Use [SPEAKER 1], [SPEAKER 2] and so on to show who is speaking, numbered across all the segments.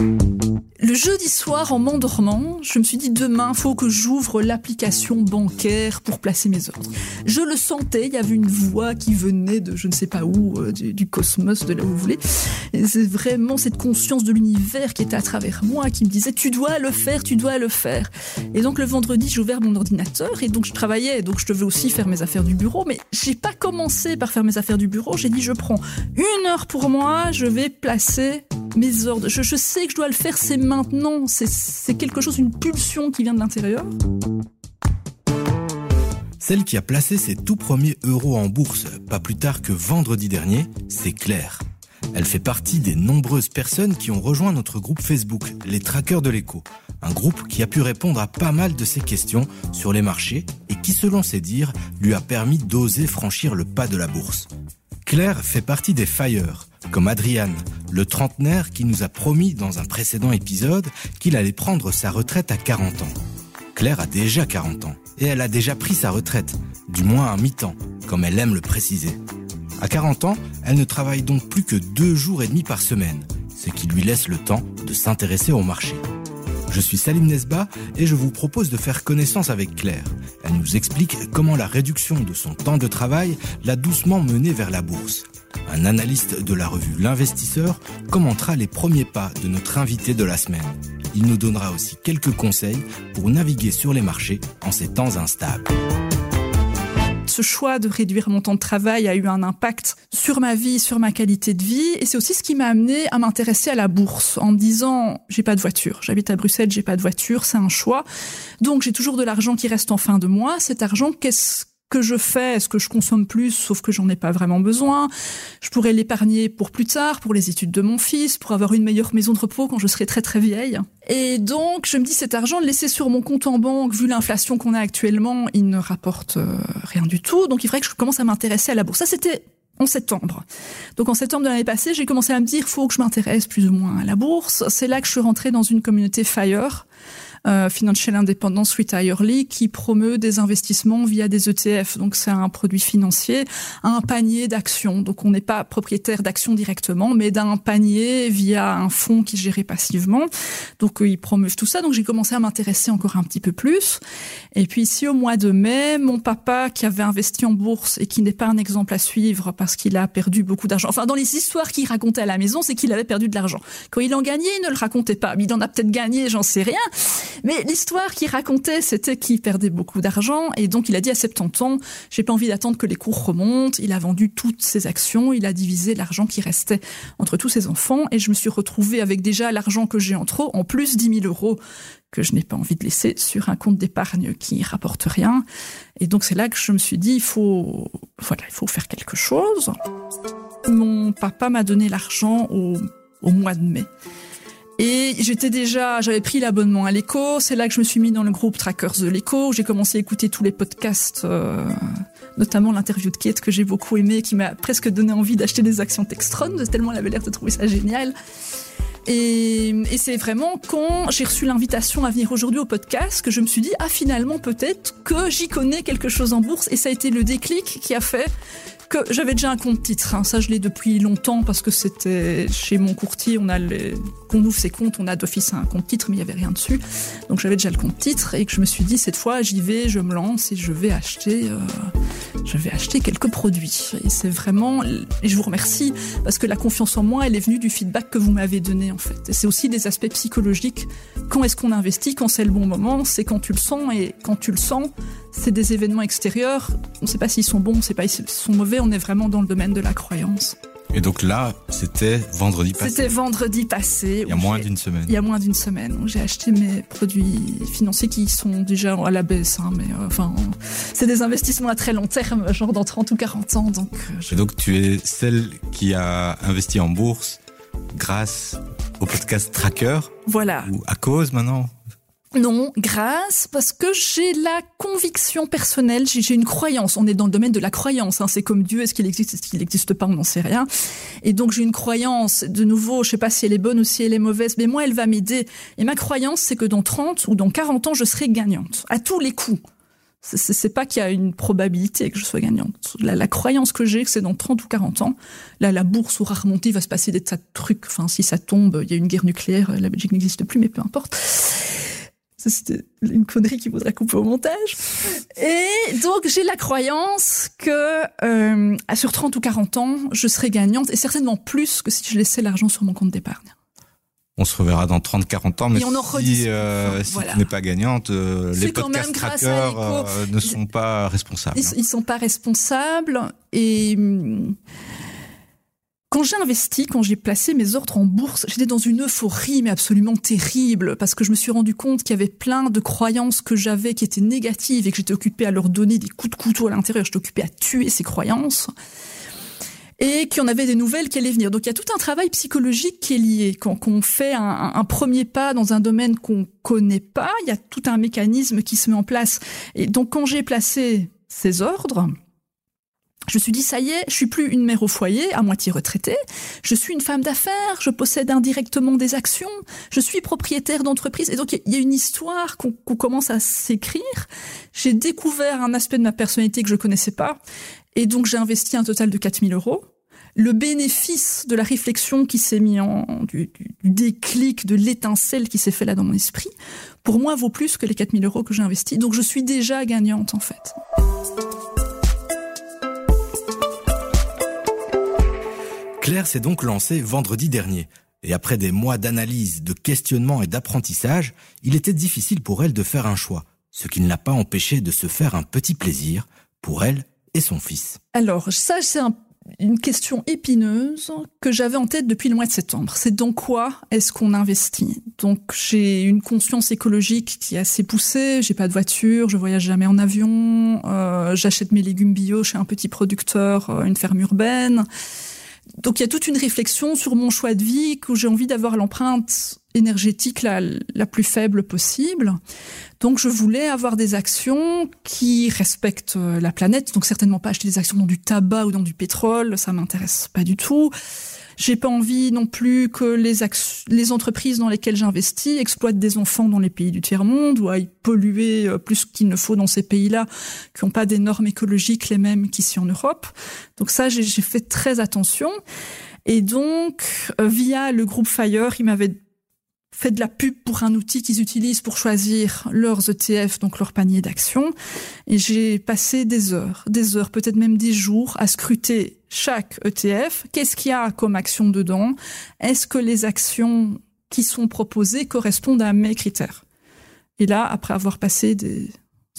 [SPEAKER 1] Thank you. Le jeudi soir, en m'endormant, je me suis dit demain, faut que j'ouvre l'application bancaire pour placer mes ordres. Je le sentais, il y avait une voix qui venait de je ne sais pas où, euh, du, cosmos, de là où vous voulez. C'est vraiment cette conscience de l'univers qui était à travers moi, qui me disait tu dois le faire, tu dois le faire. Et donc le vendredi, j'ai ouvert mon ordinateur et donc je travaillais, donc je devais aussi faire mes affaires du bureau, mais j'ai pas commencé par faire mes affaires du bureau. J'ai dit je prends une heure pour moi, je vais placer mes ordres. Je, sais que je dois le faire, c'est maintenant, c'est quelque chose, une pulsion qui vient de l'intérieur.
[SPEAKER 2] Celle qui a placé ses tout premiers euros en bourse, pas plus tard que vendredi dernier, c'est Claire. Elle fait partie des nombreuses personnes qui ont rejoint notre groupe Facebook, les Trackers de l'écho. Un groupe qui a pu répondre à pas mal de ses questions sur les marchés et qui, selon ses dires, lui a permis d'oser franchir le pas de la bourse. Claire fait partie des Fire, comme Adriane, le trentenaire qui nous a promis dans un précédent épisode qu'il allait prendre sa retraite à 40 ans. Claire a déjà 40 ans et elle a déjà pris sa retraite, du moins à mi-temps, comme elle aime le préciser. À 40 ans, elle ne travaille donc plus que deux jours et demi par semaine, ce qui lui laisse le temps de s'intéresser au marché. Je suis Salim Nesba et je vous propose de faire connaissance avec Claire. Elle nous explique comment la réduction de son temps de travail l'a doucement menée vers la bourse. Un analyste de la revue L'Investisseur commentera les premiers pas de notre invité de la semaine. Il nous donnera aussi quelques conseils pour naviguer sur les marchés en ces temps instables
[SPEAKER 1] ce choix de réduire mon temps de travail a eu un impact sur ma vie, sur ma qualité de vie. Et c'est aussi ce qui m'a amené à m'intéresser à la bourse en me disant, j'ai pas de voiture. J'habite à Bruxelles, j'ai pas de voiture. C'est un choix. Donc, j'ai toujours de l'argent qui reste en fin de mois. Cet argent, qu'est-ce que je fais Est-ce que je consomme plus, sauf que j'en ai pas vraiment besoin Je pourrais l'épargner pour plus tard, pour les études de mon fils, pour avoir une meilleure maison de repos quand je serai très très vieille. Et donc, je me dis, cet argent laissé sur mon compte en banque, vu l'inflation qu'on a actuellement, il ne rapporte euh, rien du tout. Donc, il faudrait que je commence à m'intéresser à la bourse. Ça, c'était en septembre. Donc en septembre de l'année passée, j'ai commencé à me dire faut que je m'intéresse plus ou moins à la bourse. C'est là que je suis rentrée dans une communauté Fire Financial Independence Retirely, qui promeut des investissements via des ETF. Donc c'est un produit financier, un panier d'actions. Donc on n'est pas propriétaire d'actions directement, mais d'un panier via un fonds qui est géré passivement. Donc euh, ils promeuvent tout ça. Donc j'ai commencé à m'intéresser encore un petit peu plus. Et puis ici au mois de mai, mon papa qui avait investi en bourse et qui n'est pas un exemple à suivre parce qu'il a perdu beaucoup d'argent. Enfin dans les histoires qu'il racontait à la maison, c'est qu'il avait perdu de l'argent. Quand il en gagnait, il ne le racontait pas. Mais il en a peut-être gagné, j'en sais rien. Mais l'histoire qu'il racontait, c'était qu'il perdait beaucoup d'argent et donc il a dit à 70 ans, j'ai pas envie d'attendre que les cours remontent. Il a vendu toutes ses actions, il a divisé l'argent qui restait entre tous ses enfants et je me suis retrouvée avec déjà l'argent que j'ai en trop, en plus 10 000 euros que je n'ai pas envie de laisser sur un compte d'épargne qui rapporte rien. Et donc c'est là que je me suis dit, il faut, voilà, il faut faire quelque chose. Mon papa m'a donné l'argent au, au mois de mai. Et j'étais déjà, j'avais pris l'abonnement à l'écho. C'est là que je me suis mis dans le groupe Trackers de l'écho. J'ai commencé à écouter tous les podcasts, euh, notamment l'interview de Kate que j'ai beaucoup aimé, qui m'a presque donné envie d'acheter des actions Textron, tellement elle avait l'air de trouver ça génial. Et, c'est vraiment quand j'ai reçu l'invitation à venir aujourd'hui au podcast que je me suis dit, ah finalement peut-être que j'y connais quelque chose en bourse. Et ça a été le déclic qui a fait que j'avais déjà un compte titre. Hein. Ça, je l'ai depuis longtemps parce que c'était chez mon courtier. On a qu'on ouvre ses comptes, on a d'office un compte titre, mais il y avait rien dessus. Donc j'avais déjà le compte titre et que je me suis dit cette fois, j'y vais, je me lance et je vais acheter, euh, je vais acheter quelques produits. Et c'est vraiment, je vous remercie parce que la confiance en moi, elle est venue du feedback que vous m'avez donné en fait. C'est aussi des aspects psychologiques. Quand est-ce qu'on investit Quand c'est le bon moment C'est quand tu le sens et quand tu le sens, c'est des événements extérieurs. On ne sait pas s'ils sont bons, on ne sait pas s'ils sont mauvais. On est vraiment dans le domaine de la croyance.
[SPEAKER 2] Et donc là, c'était vendredi passé.
[SPEAKER 1] C'était vendredi passé.
[SPEAKER 2] Il y a moins d'une semaine.
[SPEAKER 1] Il y a moins d'une semaine. J'ai acheté mes produits financiers qui sont déjà à la baisse, hein, mais euh, enfin, c'est des investissements à très long terme, genre dans 30 ou 40 ans. Donc,
[SPEAKER 2] euh, Et donc tu es celle qui a investi en bourse grâce au podcast Tracker.
[SPEAKER 1] Voilà.
[SPEAKER 2] Ou à cause maintenant
[SPEAKER 1] non, grâce, parce que j'ai la conviction personnelle, j'ai une croyance. On est dans le domaine de la croyance. Hein. C'est comme Dieu, est-ce qu'il existe, est-ce qu'il n'existe pas, on n'en sait rien. Et donc j'ai une croyance, de nouveau, je sais pas si elle est bonne ou si elle est mauvaise, mais moi elle va m'aider. Et ma croyance, c'est que dans 30 ou dans 40 ans, je serai gagnante, à tous les coups. C'est pas qu'il y a une probabilité que je sois gagnante. La, croyance que j'ai, c'est dans 30 ou 40 ans, là, la bourse aura remonté, il va se passer des tas de trucs. Enfin, si ça tombe, il y a une guerre nucléaire, la Belgique n'existe plus, mais peu importe. C'était une connerie qui voudrait couper au montage. Et donc, j'ai la croyance que euh, sur 30 ou 40 ans, je serai gagnante, et certainement plus que si je laissais l'argent sur mon compte d'épargne
[SPEAKER 2] on se reverra dans 30-40 ans, mais si, euh, si tu n'es pas gagnante, euh, les podcast trackers euh, ne sont pas responsables.
[SPEAKER 1] Ils, ne sont pas responsables et hum, quand j'ai investi, quand j'ai placé mes ordres en bourse, j'étais dans une euphorie mais absolument terrible parce que je me suis rendu compte qu'il y avait plein de croyances que j'avais qui étaient négatives et que j'étais occupée à leur donner des coups de couteau à l'intérieur. J'étais occupée à tuer ces croyances et qu'il y en avait des nouvelles qui allaient venir. Donc il y a tout un travail psychologique qui est lié. Quand, on fait un, premier pas dans un domaine qu'on connaît pas, il y a tout un mécanisme qui se met en place. Et donc quand j'ai placé ces ordres, je me suis dit, ça y est, je suis plus une mère au foyer, à moitié retraitée. Je suis une femme d'affaires, je possède indirectement des actions, je suis propriétaire d'entreprise. Et donc, il y a une histoire qu'on commence à s'écrire. J'ai découvert un aspect de ma personnalité que je connaissais pas. Et donc, j'ai investi un total de 4000 euros le bénéfice de la réflexion qui s'est mis en, du, déclic, de l'étincelle qui s'est fait là dans mon esprit, pour moi vaut plus que les 4000 euros que j'ai investis. Donc je suis déjà gagnante en fait.
[SPEAKER 2] Claire s'est donc lancée vendredi dernier. Et après des mois d'analyse, de questionnement et d'apprentissage, il était difficile pour elle de faire un choix, ce qui ne l'a pas empêché de se faire un petit plaisir pour elle et son fils.
[SPEAKER 1] Alors ça, c'est un une question épineuse que j'avais en tête depuis le mois de septembre. C'est dans quoi est-ce qu'on investit? Donc j'ai une conscience écologique qui est assez poussée. J'ai pas de voiture, je voyage jamais en avion, euh, j'achète mes légumes bio chez un petit producteur, euh, une ferme urbaine. Donc il y a toute une réflexion sur mon choix de vie que j'ai envie d'avoir l'empreinte énergétique la, plus faible possible. Donc je voulais avoir des actions qui respectent euh, la planète, donc certainement pas acheter des actions dans du tabac ou dans du pétrole, ça m'intéresse pas du tout. J'ai pas envie non plus que les, les entreprises dans lesquelles j'investis exploitent des enfants dans les pays du tiers-monde ou aillent polluer euh, plus qu'il ne faut dans ces pays-là qui n'ont pas des normes écologiques les mêmes qu'ici en Europe. Donc ça, j'ai fait très attention. Et donc, euh, via le groupe Fire, il m'avait fait de la pub pour un outil qu'ils utilisent pour choisir leurs ETF, donc leur panier d'actions. Et j'ai passé des heures, des heures, peut-être même des jours à scruter chaque ETF. Qu'est-ce qu'il y a comme action dedans? Est-ce que les actions qui sont proposées correspondent à mes critères? Et là, après avoir passé des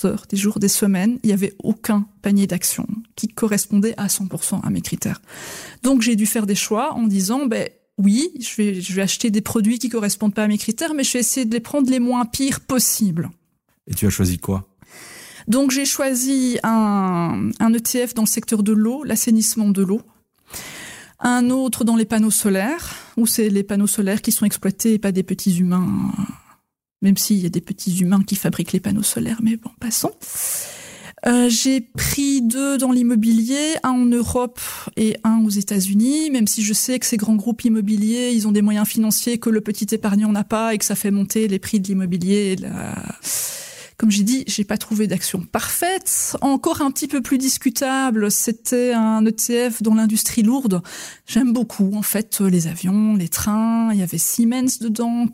[SPEAKER 1] heures, des jours, des semaines, il n'y avait aucun panier d'actions qui correspondait à 100% à mes critères. Donc j'ai dû faire des choix en disant, ben, oui, je vais, je vais acheter des produits qui correspondent pas à mes critères, mais je vais essayer de les prendre les moins pires possibles.
[SPEAKER 2] Et tu as choisi quoi?
[SPEAKER 1] Donc j'ai choisi un, ETF dans le secteur de l'eau, l'assainissement de l'eau. Un autre dans les panneaux solaires, où c'est les panneaux solaires qui sont exploités et pas des petits humains. Même s'il y a des petits humains qui fabriquent les panneaux solaires, mais bon, passons. Euh, j'ai pris deux dans l'immobilier, un en Europe et un aux États-Unis, même si je sais que ces grands groupes immobiliers, ils ont des moyens financiers que le petit épargnant n'a pas et que ça fait monter les prix de l'immobilier. Comme j'ai dit, j'ai pas trouvé d'action parfaite. Encore un petit peu plus discutable, c'était un ETF dans l'industrie lourde. J'aime beaucoup, en fait, les avions, les trains. Il y avait Siemens dedans.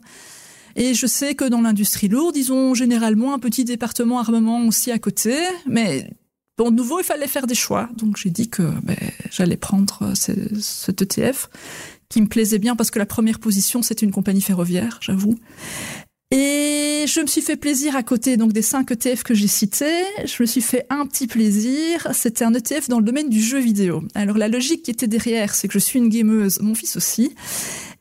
[SPEAKER 1] Et je sais que dans l'industrie lourde, ils ont généralement un petit département armement aussi à côté, mais bon, de nouveau, il fallait faire des choix. Donc j'ai dit que ben, j'allais prendre cet ETF qui me plaisait bien parce que la première position, c'était une compagnie ferroviaire, j'avoue. Et je me suis fait plaisir à côté donc des cinq ETF que j'ai cités. Je me suis fait un petit plaisir. C'était un ETF dans le domaine du jeu vidéo. Alors la logique qui était derrière, c'est que je suis une gameuse, mon fils aussi.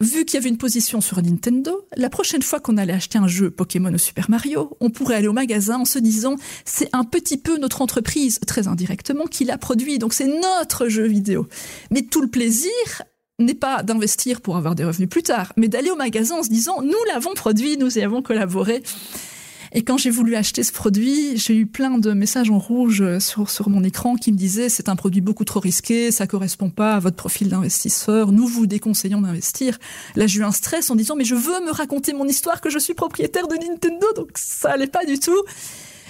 [SPEAKER 1] Vu qu'il y avait une position sur Nintendo, la prochaine fois qu'on allait acheter un jeu Pokémon ou Super Mario, on pourrait aller au magasin en se disant c'est un petit peu notre entreprise, très indirectement, qui l'a produit, donc c'est notre jeu vidéo. Mais tout le plaisir n'est pas d'investir pour avoir des revenus plus tard, mais d'aller au magasin en se disant nous l'avons produit, nous y avons collaboré. Et quand j'ai voulu acheter ce produit, j'ai eu plein de messages en rouge sur, sur mon écran qui me disaient c'est un produit beaucoup trop risqué, ça correspond pas à votre profil d'investisseur, nous vous déconseillons d'investir. Là, j'ai eu un stress en disant mais je veux me raconter mon histoire que je suis propriétaire de Nintendo, donc ça allait pas du tout.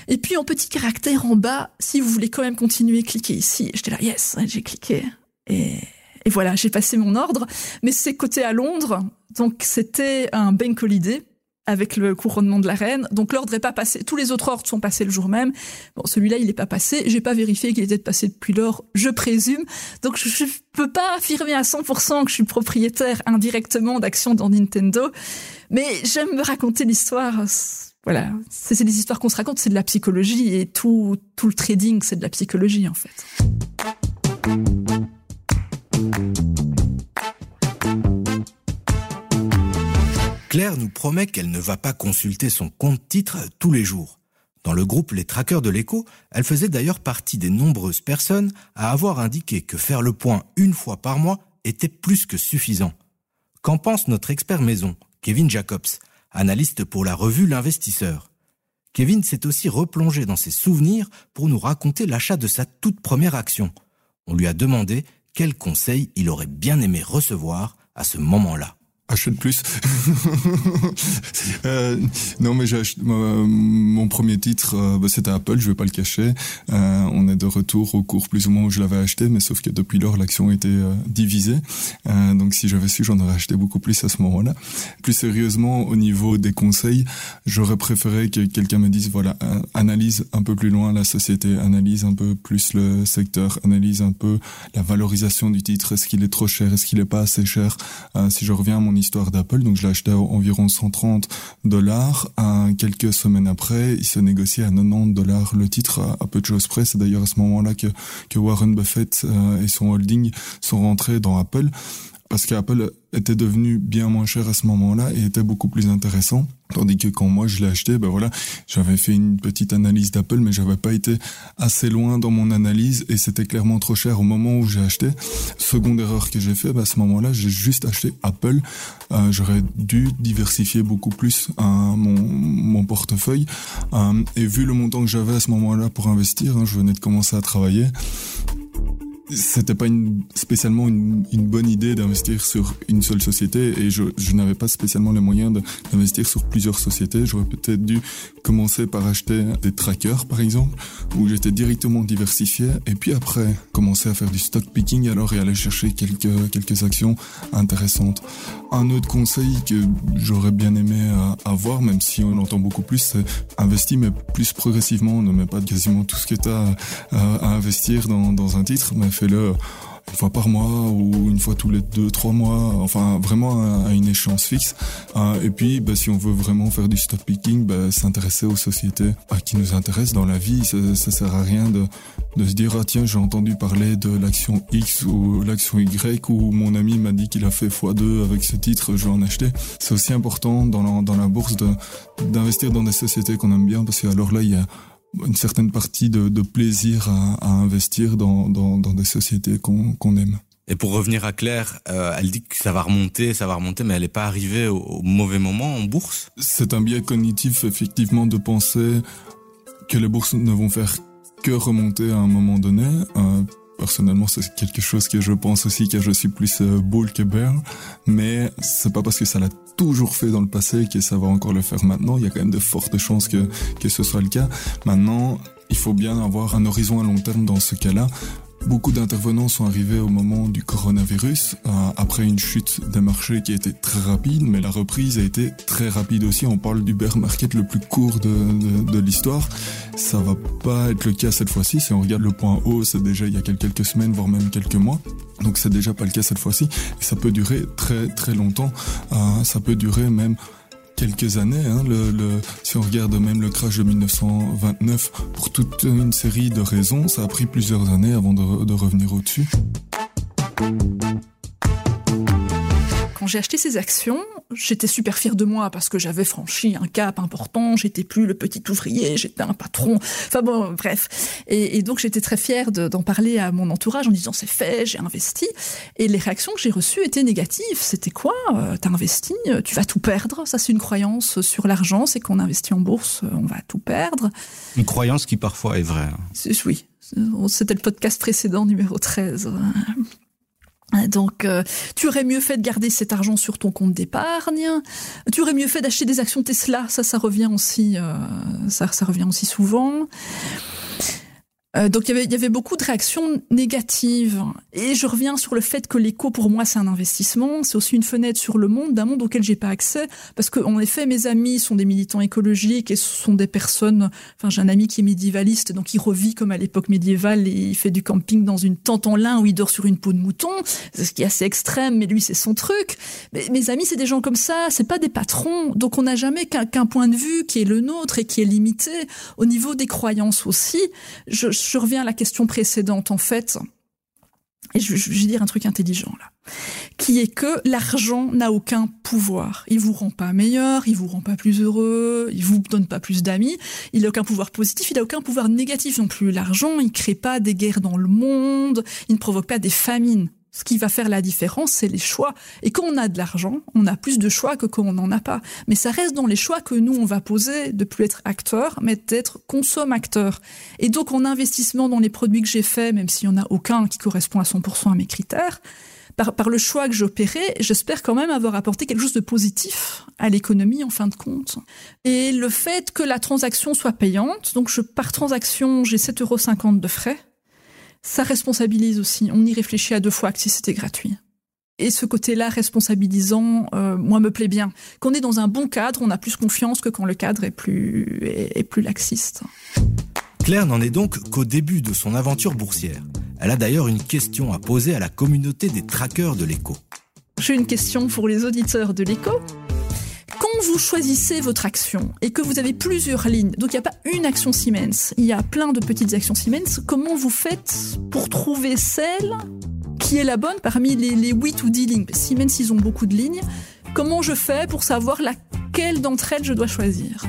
[SPEAKER 1] Et puis en petit caractère en bas, si vous voulez quand même continuer, cliquez ici. J'étais là, yes, j'ai cliqué. Et, et voilà, j'ai passé mon ordre. Mais c'est côté à Londres, donc c'était un bank holiday avec le couronnement de la reine. Donc l'ordre n'est pas passé. Tous les autres ordres sont passés le jour même. Bon, celui-là, il n'est pas passé. J'ai pas vérifié qu'il était passé depuis lors, je présume. Donc je, ne peux pas affirmer à 100% que je suis propriétaire indirectement d'actions dans Nintendo. Mais j'aime me raconter l'histoire. Voilà, c'est des histoires qu'on se raconte, c'est de la psychologie et tout, tout le trading, c'est de la psychologie en fait.
[SPEAKER 2] Claire nous promet qu'elle ne va pas consulter son compte titre tous les jours. Dans le groupe Les Traqueurs de l'écho, elle faisait d'ailleurs partie des nombreuses personnes à avoir indiqué que faire le point une fois par mois était plus que suffisant. Qu'en pense notre expert maison, Kevin Jacobs, analyste pour la revue L'Investisseur? Kevin s'est aussi replongé dans ses souvenirs pour nous raconter l'achat de sa toute première action. On lui a demandé quels conseils il aurait bien aimé recevoir à ce moment-là
[SPEAKER 3] achète plus. euh, non, mais j'ai mon premier titre, euh, bah, c'était Apple, je vais pas le cacher. Euh, on est de retour au cours plus ou moins où je l'avais acheté, mais sauf que depuis lors, l'action était euh, divisée. donc si j'avais su, j'en aurais acheté beaucoup plus à ce moment-là. Plus sérieusement, au niveau des conseils, j'aurais préféré que quelqu'un me dise, voilà, analyse un peu plus loin la société, analyse un peu plus le secteur, analyse un peu la valorisation du titre, est-ce qu'il est trop cher, est-ce qu'il est pas assez cher? si je reviens à mon histoire d'Apple. Donc je l'ai acheté à environ 130 dollars. Quelques semaines après, il se négociait à 90 dollars le titre à, peu de choses près. C'est d'ailleurs à ce moment-là que, que Warren Buffett euh, et son holding sont rentrés dans Apple parce qu'Apple était devenu bien moins cher à ce moment-là et était beaucoup plus intéressant. Tandis que quand moi je l'ai acheté, ben voilà, j'avais fait une petite analyse d'Apple, mais j'avais pas été assez loin dans mon analyse et c'était clairement trop cher au moment où j'ai acheté. Seconde erreur que j'ai fait, ben à ce moment-là, j'ai juste acheté Apple. Euh, J'aurais dû diversifier beaucoup plus mon, mon portefeuille euh, et vu le montant que j'avais à ce moment-là pour investir, hein, je venais de commencer à travailler c'était pas une, spécialement une, une, bonne idée d'investir sur une seule société et je, je n'avais pas spécialement les moyens d'investir sur plusieurs sociétés. J'aurais peut-être dû commencer par acheter des trackers par exemple où j'étais directement diversifié et puis après commencer à faire du stock picking alors et aller chercher quelques quelques actions intéressantes. Un autre conseil que j'aurais bien aimé euh, avoir même si on entend beaucoup plus c'est investir mais plus progressivement, ne mets pas quasiment tout ce que tu as euh, à investir dans, dans un titre fais-le une fois par mois ou une fois tous les deux, trois mois, enfin vraiment à, une échéance fixe. Euh, et puis, bah, si on veut vraiment faire du stock picking, bah, s'intéresser aux sociétés bah, qui nous intéressent dans la vie. Ça, ça sert à rien de, de se dire ah tiens j'ai entendu parler de l'action X ou l'action Y ou mon ami m'a dit qu'il a fait x2 avec ce titre, je vais en acheter. C'est aussi important dans la, dans la bourse d'investir dans des sociétés qu'on aime bien parce que alors là il y a une certaine partie de, de plaisir à, à, investir dans, dans, dans des sociétés qu'on aime.
[SPEAKER 2] Et pour revenir à Claire, euh, elle dit que ça va remonter, ça va remonter, mais elle n'est pas arrivée au, au, mauvais moment en bourse?
[SPEAKER 3] C'est un biais cognitif, effectivement, de penser que les bourses ne vont faire que remonter à un moment donné. Euh, personnellement, c'est quelque chose que je pense aussi que je suis plus euh, bull que bear, mais c'est pas parce que ça l'a toujours fait dans le passé que ça va encore le faire maintenant. Il y a quand même de fortes chances que, que ce soit le cas. Maintenant, il faut bien avoir un horizon à long terme dans ce cas-là. Beaucoup d'intervenants sont arrivés au moment du coronavirus, euh, après une chute des marchés qui a été très rapide, mais la reprise a été très rapide aussi. On parle du bear market le plus court de, de, l'histoire. Ça va pas être le cas cette fois-ci. Si on regarde le point haut, c'est déjà il y a quelques semaines, voire même quelques mois. Donc c'est déjà pas le cas cette fois-ci. Ça peut durer très très longtemps. Euh, ça peut durer même quelques années. Hein, le, le, si on regarde même le crash de 1929, pour toute une série de raisons, ça a pris plusieurs années avant de, de revenir au-dessus.
[SPEAKER 1] Quand j'ai acheté ces actions, j'étais super fière de moi parce que j'avais franchi un cap important, j'étais plus le petit ouvrier, j'étais un patron, enfin bon, bref. Et, et donc j'étais très fière d'en parler à mon entourage en disant c'est fait, j'ai investi. Et les réactions que j'ai reçues étaient négatives. C'était quoi? Euh, T'as investi, tu vas tout perdre. Ça c'est une croyance sur l'argent, c'est qu'on investit en bourse, on va tout perdre.
[SPEAKER 2] Une croyance qui parfois est vraie.
[SPEAKER 1] Oui, c'était le podcast précédent numéro 13. Donc, euh, tu aurais mieux fait de garder cet argent sur ton compte d'épargne. Tu aurais mieux fait d'acheter des actions Tesla. Ça, ça revient aussi, euh, ça, ça revient aussi souvent. Euh, donc il y, avait, il y avait beaucoup de réactions négatives. Et je reviens sur le fait que l'éco, pour moi, c'est un investissement. C'est aussi une fenêtre sur le monde, d'un monde auquel j'ai pas accès. Parce que, en effet, mes amis sont des militants écologiques et ce sont des personnes... Enfin, j'ai un ami qui est médiévaliste, donc il revit comme à l'époque médiévale et il fait du camping dans une tente en lin où il dort sur une peau de mouton. C'est ce qui est assez extrême, mais lui, c'est son truc. Mais mes amis, c'est des gens comme ça, c'est pas des patrons. Donc on n'a jamais qu'un point de vue qui est le nôtre et qui est limité. Au niveau des croyances aussi, je reviens à la question précédente, en fait, et je, je, vais dire un truc intelligent là, qui est que l'argent n'a aucun pouvoir. Il vous rend pas meilleur, il vous rend pas plus heureux, il vous donne pas plus d'amis, il n'a aucun pouvoir positif, il n'a aucun pouvoir négatif non plus. L'argent, il crée pas des guerres dans le monde, il ne provoque pas des famines. Ce qui va faire la différence, c'est les choix. Et quand on a de l'argent, on a plus de choix que quand on n'en a pas. Mais ça reste dans les choix que nous, on va poser de plus être acteur, mais d'être consommateur. Et donc, en investissement dans les produits que j'ai faits, même s'il n'y en a aucun qui correspond à 100% à mes critères, par, par le choix que j'opérais, j'espère quand même avoir apporté quelque chose de positif à l'économie en fin de compte. Et le fait que la transaction soit payante, donc je, par transaction, j'ai 7,50 euros de frais, ça responsabilise aussi. On y réfléchit à deux fois que si c'était gratuit. Et ce côté-là responsabilisant, euh, moi, me plaît bien. Quand on est dans un bon cadre, on a plus confiance que quand le cadre est plus, est, est plus laxiste.
[SPEAKER 2] Claire n'en est donc qu'au début de son aventure boursière. Elle a d'ailleurs une question à poser à la communauté des traqueurs de l'écho.
[SPEAKER 1] J'ai une question pour les auditeurs de l'écho. Quand vous choisissez votre action et que vous avez plusieurs lignes, donc il n'y a pas une action Siemens, il y a plein de petites actions Siemens, comment vous faites pour trouver celle qui est la bonne parmi les, les 8 ou 10 lignes? Siemens, ils ont beaucoup de lignes. Comment je fais pour savoir laquelle d'entre elles je dois choisir?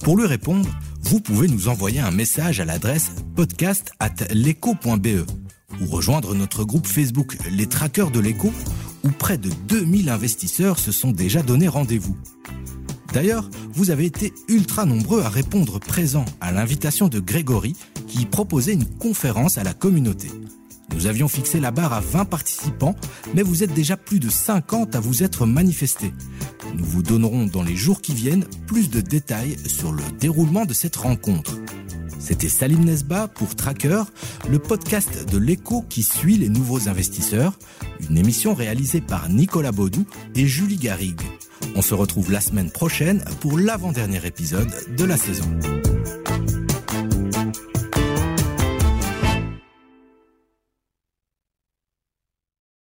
[SPEAKER 2] Pour lui répondre, vous pouvez nous envoyer un message à l'adresse podcast at ou rejoindre notre groupe Facebook Les Traqueurs de l'écho où près de 2000 investisseurs se sont déjà donné rendez-vous. D'ailleurs, vous avez été ultra nombreux à répondre présent à l'invitation de Grégory qui proposait une conférence à la communauté. Nous avions fixé la barre à 20 participants, mais vous êtes déjà plus de 50 à vous être manifestés. Nous vous donnerons dans les jours qui viennent plus de détails sur le déroulement de cette rencontre. C'était Salim Nesba pour Tracker, le podcast de l'écho qui suit les nouveaux investisseurs, une émission réalisée par Nicolas Baudou et Julie Garrigue. On se retrouve la semaine prochaine pour l'avant-dernier épisode de la saison.